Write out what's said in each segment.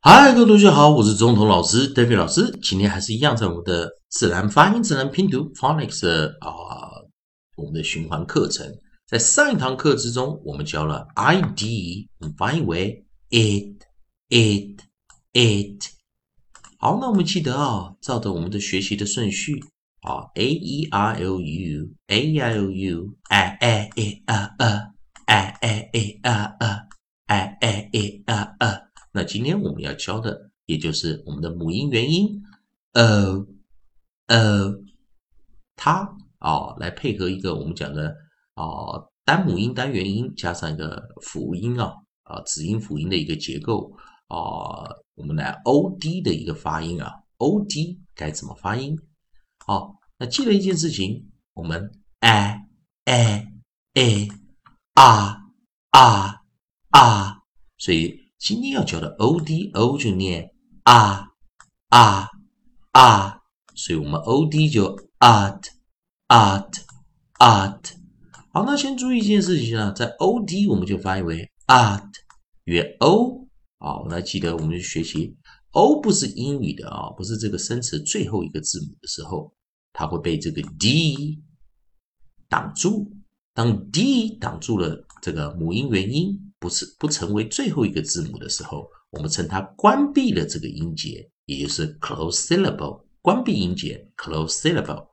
嗨，各位同学好，我是中童老师 David 老师。今天还是一样，在我们的自然发音、自然拼读 Phonics 的啊，我们的循环课程。在上一堂课之中，我们教了 id，我们发音为 it，it，it。好，那我们记得啊，照着我们的学习的顺序啊，a e i o u，a e i o u，a a e a a，a a e a a，a a a a。那今天我们要教的，也就是我们的母音元音，呃呃，它啊，来配合一个我们讲的啊单母音单元音加上一个辅音啊啊子音辅音的一个结构啊，我们来 O D 的一个发音啊，O D 该怎么发音？好，那记得一件事情，我们 a a a 啊啊啊，所以。今天要教的 o d o 就念啊啊啊，所以我们 o d 就 art art art。好，那先注意一件事情啊，在 o d 我们就翻译为 art，约 o。好，那记得我们学习 o 不是英语的啊，不是这个生词最后一个字母的时候，它会被这个 d 挡住。当 d 挡住了这个母音元音。不是不成为最后一个字母的时候，我们称它关闭了这个音节，也就是 close syllable，关闭音节 close syllable。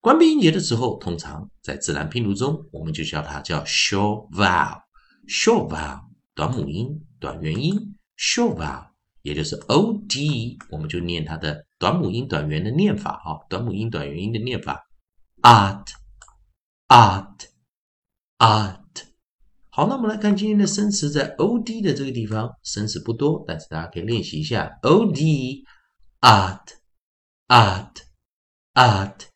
关闭音节的时候，通常在自然拼读中，我们就叫它叫 short vowel，short vowel 短母音、短元音 short vowel，也就是 o d，我们就念它的短母音短元的念法啊，短母音短元音的念法 art art art。好，那我们来看今天的生词，在 o d 的这个地方，生词不多，但是大家可以练习一下 o d art art art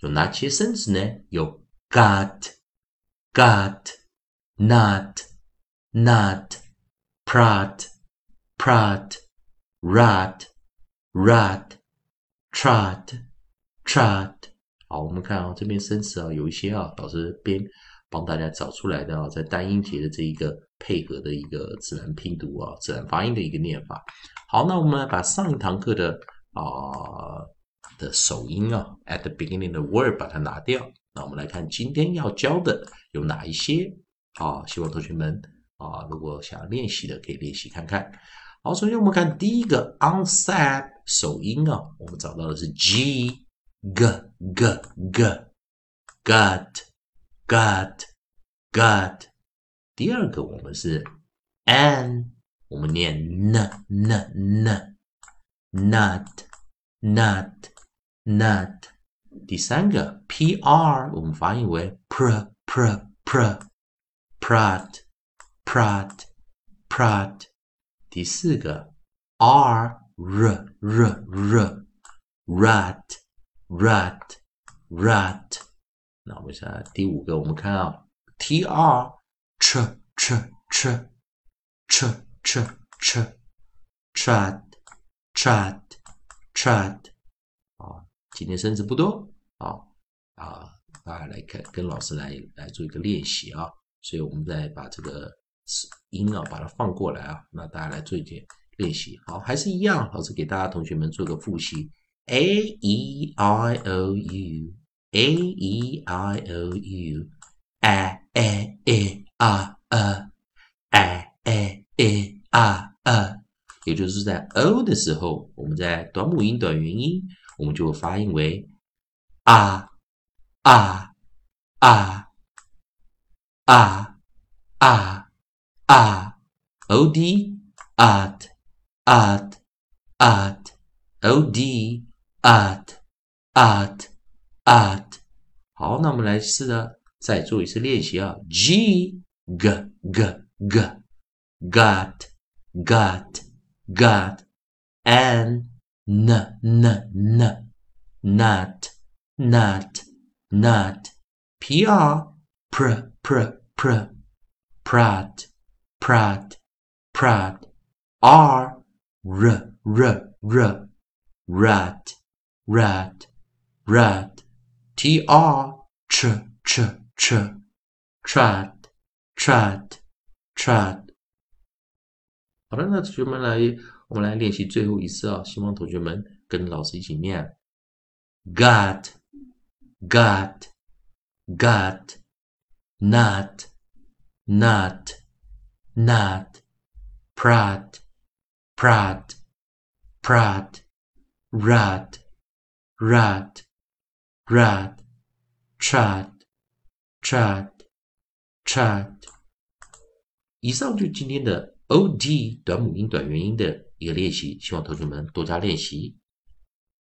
有哪些生词呢？有 got got not not prad prad rod rod trod trod 好，我们看啊，这边生词啊，有一些啊，老师编。帮大家找出来的啊，在单音节的这一个配合的一个自然拼读啊，自然发音的一个念法。好，那我们来把上一堂课的啊的首音啊，at the beginning 的 word 把它拿掉。那我们来看今天要教的有哪一些啊？希望同学们啊，如果想要练习的，可以练习看看。好，首先我们看第一个 onset 首音啊，我们找到的是 g g g g gut。got got，第二个我们是 n，我们念 n n n not not not，第三个 pr 我们发音为 pr pr pr prod prod prod，第四个 r r r r rat rat rat。 那我们下第五个，我们看啊，t r ch ch ch ch ch ch trad trad trad 啊，今天生词不多啊啊，大家来看，跟老师来来做一个练习啊，所以我们再把这个音啊，把它放过来啊，那大家来做一点练习。好，还是一样，老师给大家同学们做个复习，a e i o u。A e i o u a e e r e a e e r 也就是在 o 的时候，我们在短母音短元音，我们就发音为啊啊啊啊啊啊 o d art art art o d art art art，好，那我们来试着再做一次练习啊。G g g g got got got n n n n not not not pr pr pr pr prod prod prod r r r r rat rat rat T R ch ch ch trad trad trad 好的，那同学们来，我们来练习最后一次啊！希望同学们跟老师一起念：got, got, got, not, not, not, prod, prod, prod, rod, rod, Rod, trod, trod, trod。以上就是今天的。O D 短母音短元音的一个练习，希望同学们多加练习。